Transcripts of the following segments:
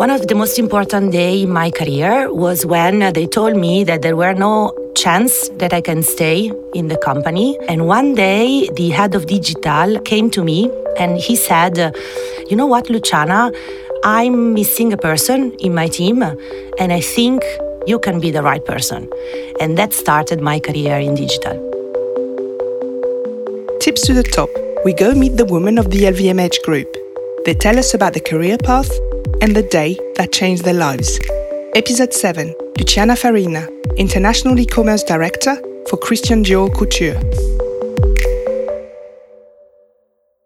One of the most important day in my career was when uh, they told me that there were no chance that I can stay in the company. And one day the head of digital came to me and he said, "You know what, Luciana, I'm missing a person in my team and I think you can be the right person." And that started my career in digital. Tips to the top. We go meet the women of the LVMH group. They tell us about the career path and the day that changed their lives. Episode 7 Luciana Farina, International E commerce Director for Christian Dior Couture.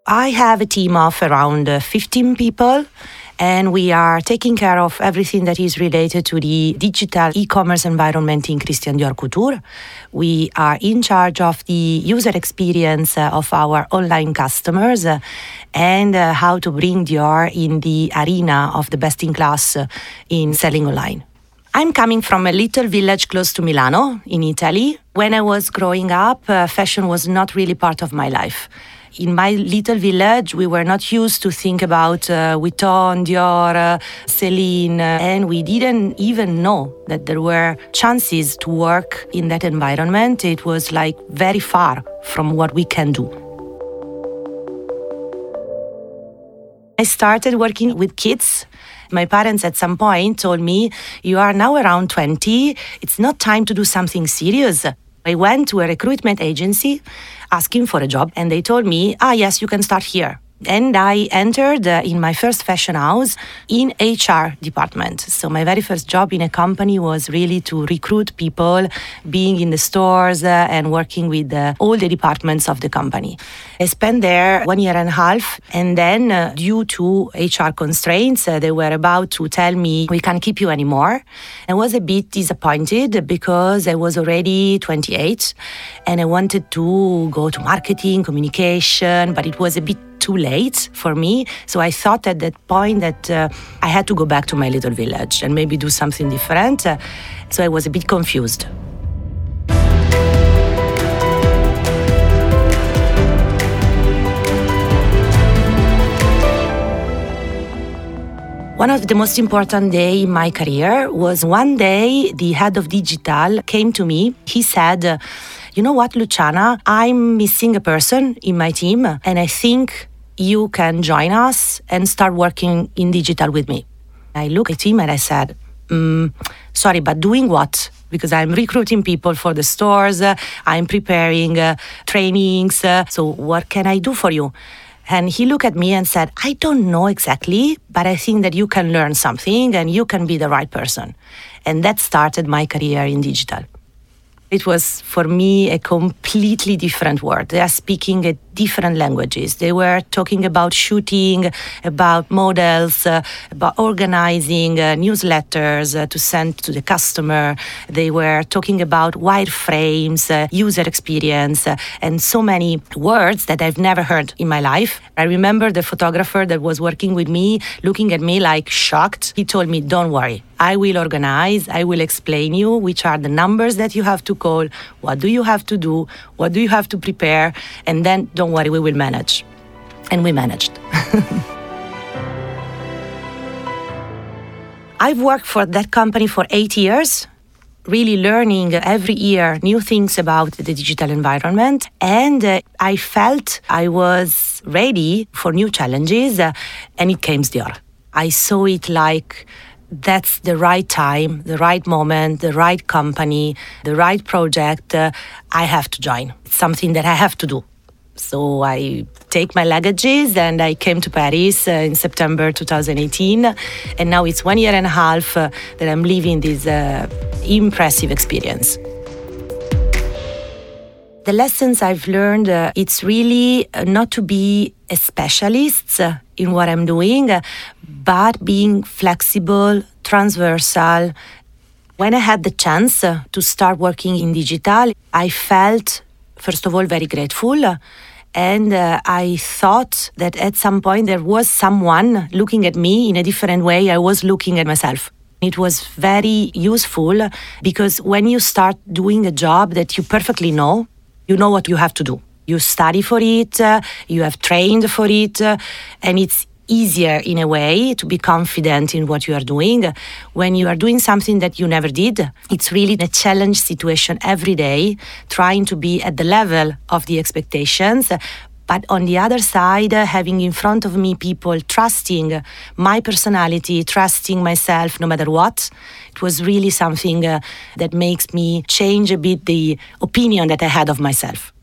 I have a team of around uh, 15 people and we are taking care of everything that is related to the digital e-commerce environment in Christian Dior Couture. We are in charge of the user experience uh, of our online customers uh, and uh, how to bring Dior in the arena of the best in class in selling online. I'm coming from a little village close to Milano in Italy. When I was growing up, uh, fashion was not really part of my life in my little village, we were not used to think about uh, Vuitton, Dior, uh, Celine, uh, and we didn't even know that there were chances to work in that environment. It was like very far from what we can do. I started working with kids. My parents at some point told me, You are now around 20, it's not time to do something serious. I went to a recruitment agency asking for a job, and they told me, ah, yes, you can start here and I entered uh, in my first fashion house in HR department. So my very first job in a company was really to recruit people, being in the stores uh, and working with uh, all the departments of the company. I spent there one year and a half, and then uh, due to HR constraints, uh, they were about to tell me we can't keep you anymore. I was a bit disappointed because I was already 28 and I wanted to go to marketing, communication, but it was a bit too late for me. So I thought at that point that uh, I had to go back to my little village and maybe do something different. Uh, so I was a bit confused. One of the most important day in my career was one day the head of digital came to me. He said, "You know what, Luciana, I'm missing a person in my team and I think you can join us and start working in digital with me." I looked at him and I said, mm, "Sorry, but doing what?" because I'm recruiting people for the stores, uh, I'm preparing uh, trainings. Uh, so, what can I do for you? And he looked at me and said, I don't know exactly, but I think that you can learn something and you can be the right person. And that started my career in digital. It was for me a completely different world. They are speaking a different languages. They were talking about shooting, about models, uh, about organizing uh, newsletters uh, to send to the customer. They were talking about wireframes, uh, user experience, uh, and so many words that I've never heard in my life. I remember the photographer that was working with me looking at me like shocked. He told me, Don't worry. I will organize, I will explain you which are the numbers that you have to call, what do you have to do, what do you have to prepare, and then don't worry, we will manage. And we managed. I've worked for that company for eight years, really learning every year new things about the digital environment. And uh, I felt I was ready for new challenges, uh, and it came Dior. I saw it like that's the right time, the right moment, the right company, the right project, uh, I have to join. It's something that I have to do. So I take my luggages and I came to Paris uh, in September 2018. And now it's one year and a half uh, that I'm living this uh, impressive experience. The lessons I've learned, uh, it's really uh, not to be a specialist in what I'm doing, but being flexible, transversal. When I had the chance to start working in digital, I felt, first of all, very grateful. And uh, I thought that at some point there was someone looking at me in a different way I was looking at myself. It was very useful because when you start doing a job that you perfectly know, you know what you have to do. You study for it, uh, you have trained for it, uh, and it's easier in a way to be confident in what you are doing. When you are doing something that you never did, it's really a challenge situation every day, trying to be at the level of the expectations. But on the other side, having in front of me people trusting my personality, trusting myself no matter what, it was really something uh, that makes me change a bit the opinion that I had of myself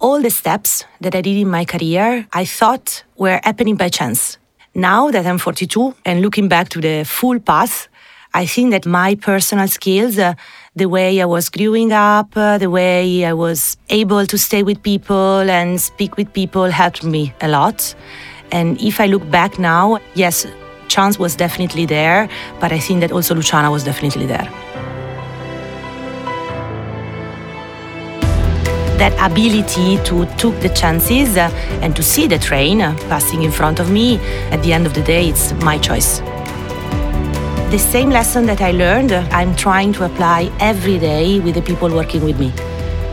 all the steps that I did in my career, I thought were happening by chance. Now that I'm 42 and looking back to the full path, I think that my personal skills, uh, the way I was growing up, uh, the way I was able to stay with people and speak with people helped me a lot. And if I look back now, yes, chance was definitely there, but I think that also Luciana was definitely there. That ability to take the chances uh, and to see the train uh, passing in front of me, at the end of the day, it's my choice. The same lesson that I learned, uh, I'm trying to apply every day with the people working with me.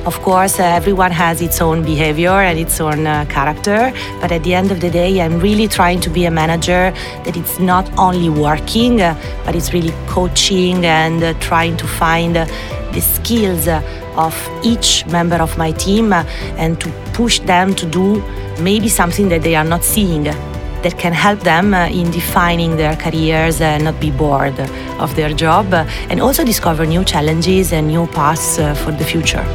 Of course, uh, everyone has its own behavior and its own uh, character, but at the end of the day, I'm really trying to be a manager that it's not only working, uh, but it's really coaching and trying to find the skills of each member of my team and to push them to do maybe something that they are not seeing that can help them in defining their careers and not be bored of their job and also discover new challenges and new paths for the future.